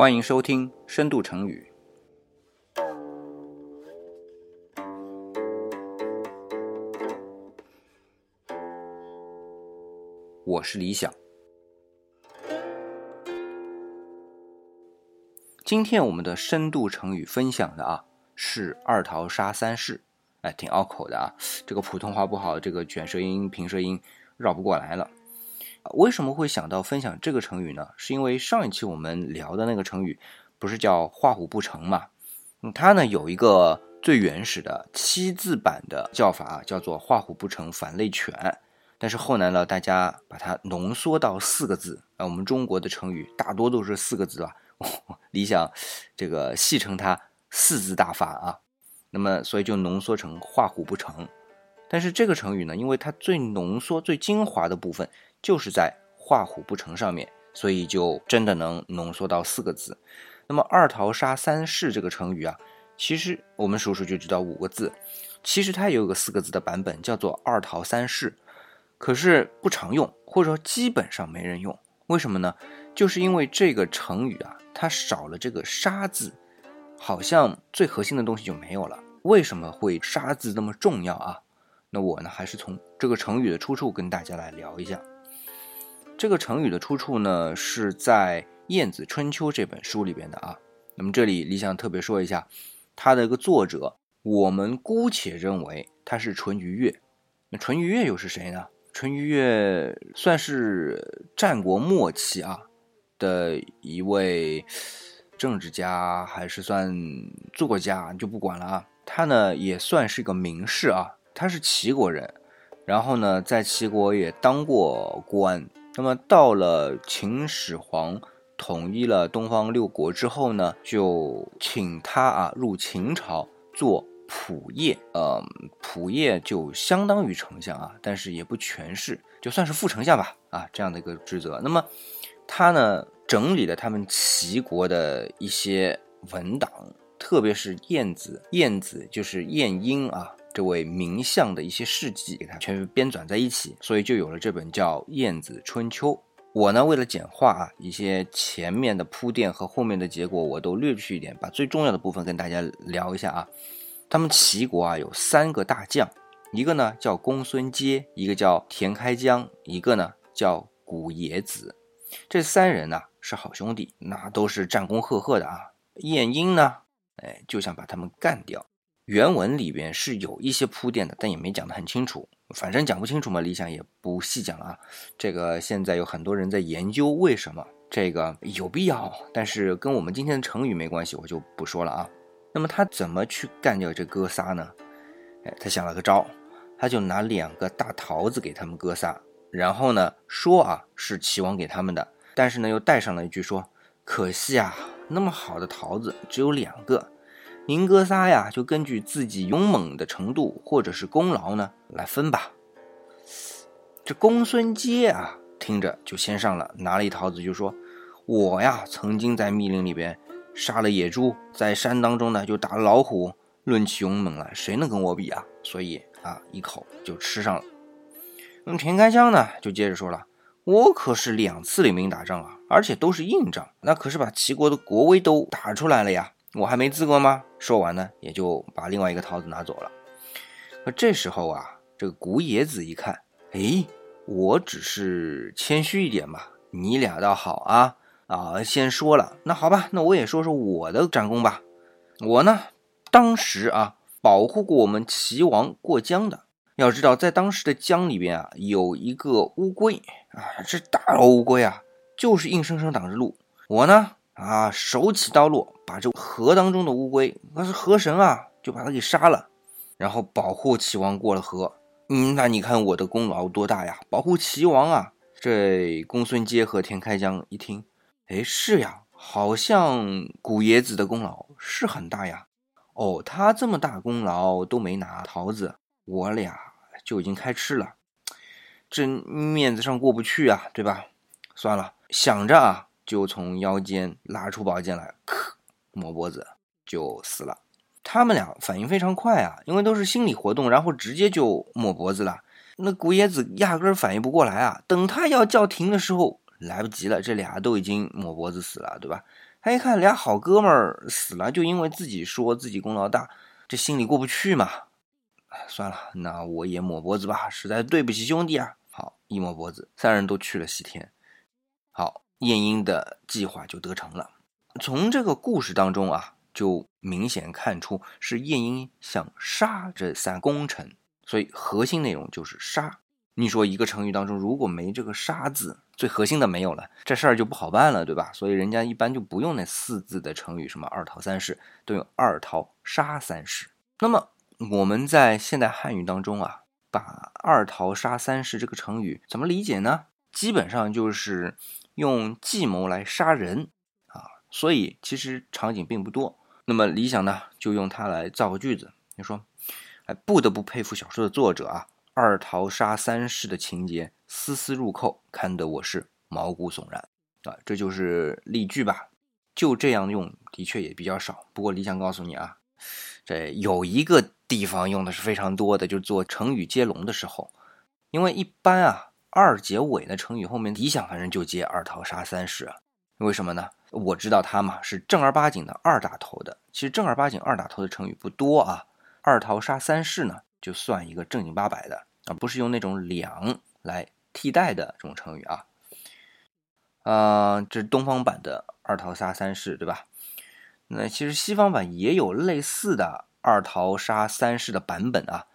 欢迎收听《深度成语》。我是李想。今天我们的深度成语分享的啊是“二桃杀三士”，哎，挺拗口的啊。这个普通话不好，这个卷舌音、平舌音绕不过来了。为什么会想到分享这个成语呢？是因为上一期我们聊的那个成语不是叫“画虎不成”嘛？嗯，它呢有一个最原始的七字版的叫法，叫做“画虎不成反类犬”。但是后来呢，大家把它浓缩到四个字。啊，我们中国的成语大多都是四个字吧？理想这个戏称它“四字大法”啊。那么，所以就浓缩成“画虎不成”。但是这个成语呢，因为它最浓缩、最精华的部分就是在“画虎不成”上面，所以就真的能浓缩到四个字。那么“二桃杀三士”这个成语啊，其实我们数数就知道五个字。其实它也有个四个字的版本，叫做“二桃三士”。可是不常用，或者说基本上没人用，为什么呢？就是因为这个成语啊，它少了这个“杀”字，好像最核心的东西就没有了。为什么会“杀”字那么重要啊？那我呢，还是从这个成语的出处跟大家来聊一下。这个成语的出处呢，是在《晏子春秋》这本书里边的啊。那么这里李想特别说一下，它的一个作者，我们姑且认为他是淳于越。那淳于越又是谁呢？淳于越算是战国末期啊的一位政治家，还是算作家，就不管了啊。他呢也算是个名士啊，他是齐国人，然后呢在齐国也当过官。那么到了秦始皇统一了东方六国之后呢，就请他啊入秦朝做。仆射，呃，仆射就相当于丞相啊，但是也不全是，就算是副丞相吧，啊，这样的一个职责。那么他呢，整理了他们齐国的一些文档，特别是晏子，晏子就是晏婴啊，这位名相的一些事迹，给他全部编纂在一起，所以就有了这本叫《晏子春秋》。我呢，为了简化啊，一些前面的铺垫和后面的结果，我都略去一点，把最重要的部分跟大家聊一下啊。他们齐国啊有三个大将，一个呢叫公孙接，一个叫田开疆，一个呢叫古冶子。这三人呢是好兄弟，那都是战功赫赫的啊。晏婴呢，哎就想把他们干掉。原文里边是有一些铺垫的，但也没讲得很清楚。反正讲不清楚嘛，理想也不细讲了啊。这个现在有很多人在研究为什么这个有必要，但是跟我们今天的成语没关系，我就不说了啊。那么他怎么去干掉这哥仨呢？哎，他想了个招，他就拿两个大桃子给他们哥仨，然后呢说啊是齐王给他们的，但是呢又带上了一句说，可惜啊那么好的桃子只有两个，您哥仨呀就根据自己勇猛的程度或者是功劳呢来分吧。这公孙接啊听着就先上了，拿了一桃子就说，我呀曾经在密林里边。杀了野猪，在山当中呢就打了老虎，论起勇猛来，谁能跟我比啊？所以啊，一口就吃上了。那么田开疆呢，就接着说了：“我可是两次领兵打仗啊，而且都是硬仗，那可是把齐国的国威都打出来了呀，我还没资格吗？”说完呢，也就把另外一个桃子拿走了。那这时候啊，这个古冶子一看，哎，我只是谦虚一点吧，你俩倒好啊。啊，先说了，那好吧，那我也说说我的战功吧。我呢，当时啊，保护过我们齐王过江的。要知道，在当时的江里边啊，有一个乌龟啊，这大老乌龟啊，就是硬生生挡着路。我呢，啊，手起刀落，把这河当中的乌龟，那是河神啊，就把它给杀了，然后保护齐王过了河。嗯，那你看我的功劳多大呀？保护齐王啊！这公孙接和田开疆一听。哎，是呀，好像古冶子的功劳是很大呀。哦，他这么大功劳都没拿桃子，我俩就已经开吃了，这面子上过不去啊，对吧？算了，想着啊，就从腰间拉出宝剑来，咔，抹脖子就死了。他们俩反应非常快啊，因为都是心理活动，然后直接就抹脖子了。那古冶子压根儿反应不过来啊，等他要叫停的时候。来不及了，这俩都已经抹脖子死了，对吧？他一看俩好哥们儿死了，就因为自己说自己功劳大，这心里过不去嘛。算了，那我也抹脖子吧，实在对不起兄弟啊。好，一抹脖子，三人都去了西天。好，晏婴的计划就得成了。从这个故事当中啊，就明显看出是晏婴想杀这三功臣，所以核心内容就是杀。你说一个成语当中如果没这个“杀”字，最核心的没有了，这事儿就不好办了，对吧？所以人家一般就不用那四字的成语，什么“二桃三士”，都用“二桃杀三士”。那么我们在现代汉语当中啊，把“二桃杀三士”这个成语怎么理解呢？基本上就是用计谋来杀人啊。所以其实场景并不多，那么理想呢，就用它来造个句子。你说，哎，不得不佩服小说的作者啊，二桃杀三士的情节丝丝入扣，看得我是毛骨悚然啊！这就是例句吧？就这样用的确也比较少。不过理想告诉你啊，这有一个地方用的是非常多的，就是做成语接龙的时候，因为一般啊，二结尾的成语后面理想反正就接二桃杀三室，为什么呢？我知道他嘛是正儿八经的二打头的，其实正儿八经二打头的成语不多啊。二桃杀三士呢，就算一个正经八百的啊，不是用那种两来替代的这种成语啊。啊，这是东方版的二桃杀三士，对吧？那其实西方版也有类似的二桃杀三士的版本啊。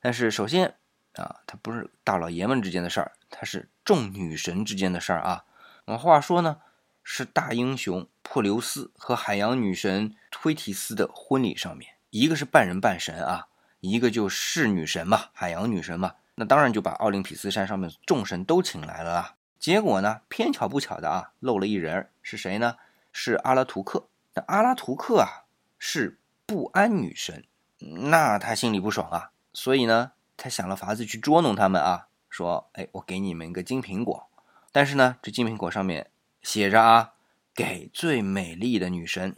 但是首先啊，它不是大老爷们之间的事儿，它是众女神之间的事儿啊。那话说呢？是大英雄珀琉斯和海洋女神忒提斯的婚礼上面，一个是半人半神啊，一个就是女神嘛，海洋女神嘛，那当然就把奥林匹斯山上面众神都请来了啊。结果呢，偏巧不巧的啊，漏了一人，是谁呢？是阿拉图克。那阿拉图克啊，是不安女神，那他心里不爽啊，所以呢，他想了法子去捉弄他们啊，说，哎，我给你们一个金苹果，但是呢，这金苹果上面。写着啊，给最美丽的女神。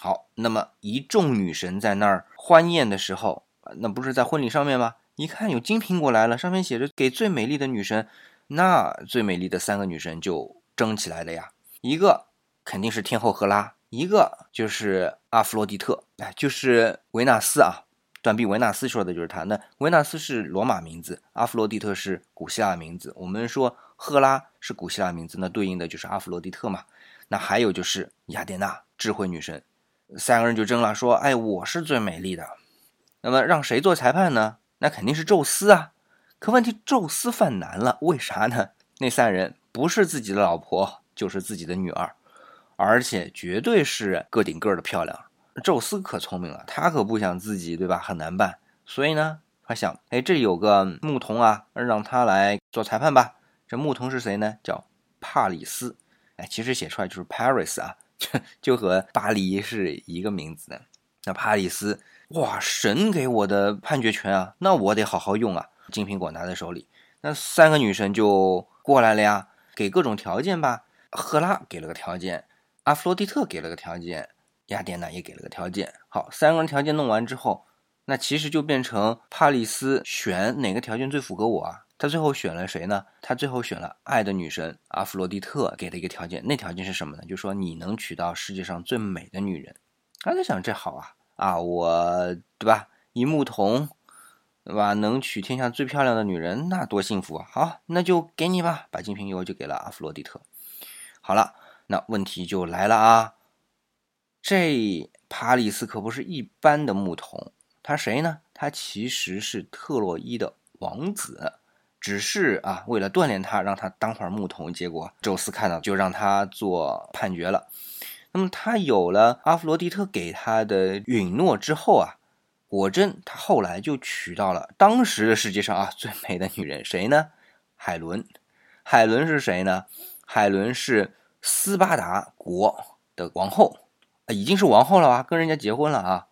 好，那么一众女神在那儿欢宴的时候，那不是在婚礼上面吗？一看有金苹果来了，上面写着给最美丽的女神，那最美丽的三个女神就争起来了呀。一个肯定是天后赫拉，一个就是阿弗洛狄特，哎，就是维纳斯啊。断臂维纳斯说的就是他。那维纳斯是罗马名字，阿弗洛狄特是古希腊名字。我们说。赫拉是古希腊名字，那对应的就是阿弗洛狄特嘛。那还有就是雅典娜，智慧女神。三个人就争了，说：“哎，我是最美丽的。”那么让谁做裁判呢？那肯定是宙斯啊。可问题，宙斯犯难了，为啥呢？那三人不是自己的老婆，就是自己的女儿，而且绝对是个顶个的漂亮。宙斯可聪明了，他可不想自己对吧？很难办，所以呢，他想：哎，这有个牧童啊，让他来做裁判吧。这牧童是谁呢？叫帕里斯，哎，其实写出来就是 Paris 啊，就就和巴黎是一个名字的。那帕里斯，哇，神给我的判决权啊，那我得好好用啊。金苹果拿在手里，那三个女神就过来了呀，给各种条件吧。赫拉给了个条件，阿弗洛狄特给了个条件，雅典娜也给了个条件。好，三个人条件弄完之后，那其实就变成帕里斯选哪个条件最符合我啊？他最后选了谁呢？他最后选了爱的女神阿弗洛狄特给的一个条件，那条件是什么呢？就说你能娶到世界上最美的女人。他在想这好啊啊，我对吧？一牧童，对吧？能娶天下最漂亮的女人，那多幸福啊！好，那就给你吧，把金瓶油就给了阿弗洛狄特。好了，那问题就来了啊，这帕里斯可不是一般的牧童，他谁呢？他其实是特洛伊的王子。只是啊，为了锻炼他，让他当会儿牧童。结果宙斯看到，就让他做判决了。那么他有了阿弗罗狄特给他的允诺之后啊，果真他后来就娶到了当时的世界上啊最美的女人，谁呢？海伦。海伦是谁呢？海伦是斯巴达国的王后，已经是王后了啊，跟人家结婚了啊。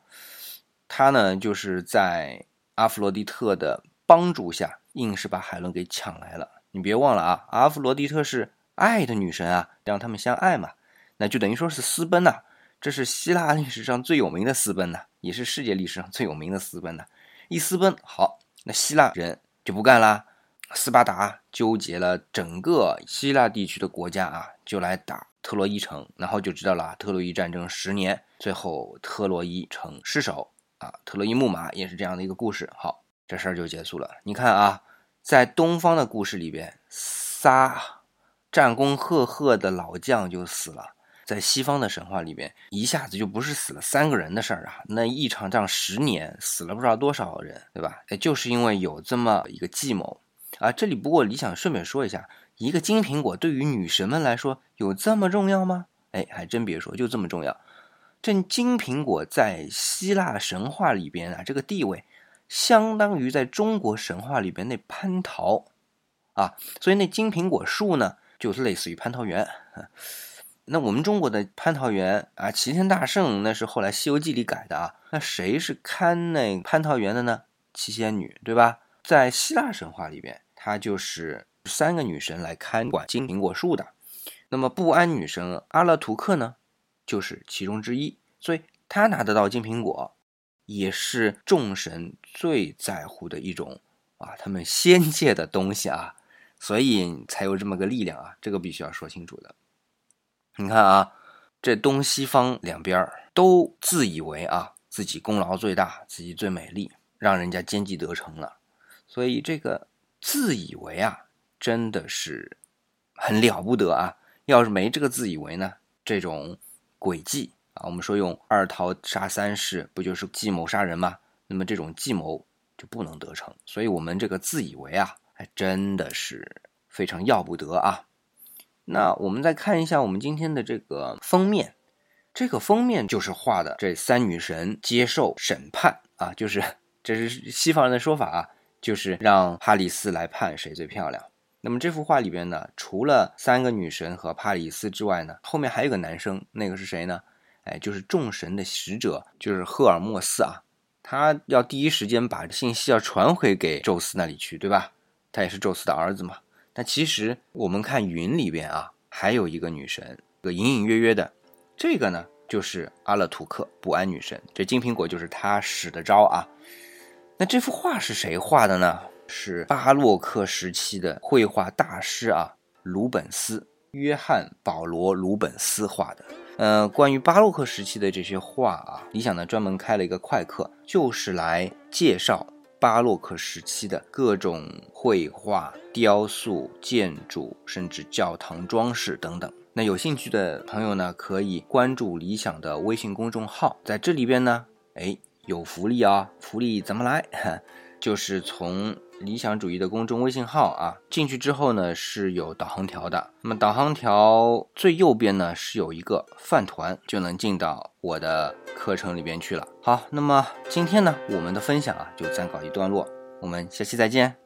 她呢，就是在阿弗罗狄特的帮助下。硬是把海伦给抢来了。你别忘了啊，阿弗罗狄特是爱的女神啊，让他们相爱嘛，那就等于说是私奔呐。这是希腊历史上最有名的私奔呐，也是世界历史上最有名的私奔呐。一私奔好，那希腊人就不干啦。斯巴达纠结了整个希腊地区的国家啊，就来打特洛伊城，然后就知道了特洛伊战争十年，最后特洛伊城失守啊，特洛伊木马也是这样的一个故事。好，这事儿就结束了。你看啊，在东方的故事里边，仨战功赫赫的老将就死了。在西方的神话里边，一下子就不是死了三个人的事儿啊，那一场仗十年死了不知道多少人，对吧？哎，就是因为有这么一个计谋啊。这里不过李想顺便说一下，一个金苹果对于女神们来说有这么重要吗？哎，还真别说，就这么重要。这金苹果在希腊神话里边啊，这个地位相当于在中国神话里边那蟠桃啊，所以那金苹果树呢，就是类似于蟠桃园。那我们中国的蟠桃园啊，齐天大圣那是后来《西游记》里改的啊。那谁是看那蟠桃园的呢？七仙女，对吧？在希腊神话里边，她就是三个女神来看管金苹果树的。那么不安女神阿勒图克呢，就是其中之一。所以她拿得到金苹果，也是众神最在乎的一种啊，他们仙界的东西啊，所以才有这么个力量啊。这个必须要说清楚的。你看啊，这东西方两边都自以为啊自己功劳最大，自己最美丽，让人家奸计得逞了。所以这个自以为啊，真的是很了不得啊！要是没这个自以为呢，这种诡计啊，我们说用二桃杀三士，不就是计谋杀人吗？那么这种计谋就不能得逞。所以我们这个自以为啊，还真的是非常要不得啊。那我们再看一下我们今天的这个封面，这个封面就是画的这三女神接受审判啊，就是这是西方人的说法啊，就是让哈里斯来判谁最漂亮。那么这幅画里边呢，除了三个女神和帕里斯之外呢，后面还有个男生，那个是谁呢？哎，就是众神的使者，就是赫尔墨斯啊，他要第一时间把信息要传回给宙斯那里去，对吧？他也是宙斯的儿子嘛。那其实我们看云里边啊，还有一个女神，个隐隐约约的，这个呢就是阿勒图克不安女神，这金苹果就是她使的招啊。那这幅画是谁画的呢？是巴洛克时期的绘画大师啊，鲁本斯，约翰保罗鲁本斯画的。呃，关于巴洛克时期的这些画啊，理想呢专门开了一个快课，就是来介绍。巴洛克时期的各种绘画、雕塑、建筑，甚至教堂装饰等等。那有兴趣的朋友呢，可以关注理想的微信公众号，在这里边呢，哎，有福利啊！福利怎么来？就是从理想主义的公众微信号啊进去之后呢，是有导航条的。那么导航条最右边呢，是有一个饭团，就能进到我的。课程里边去了。好，那么今天呢，我们的分享啊就暂告一段落，我们下期再见。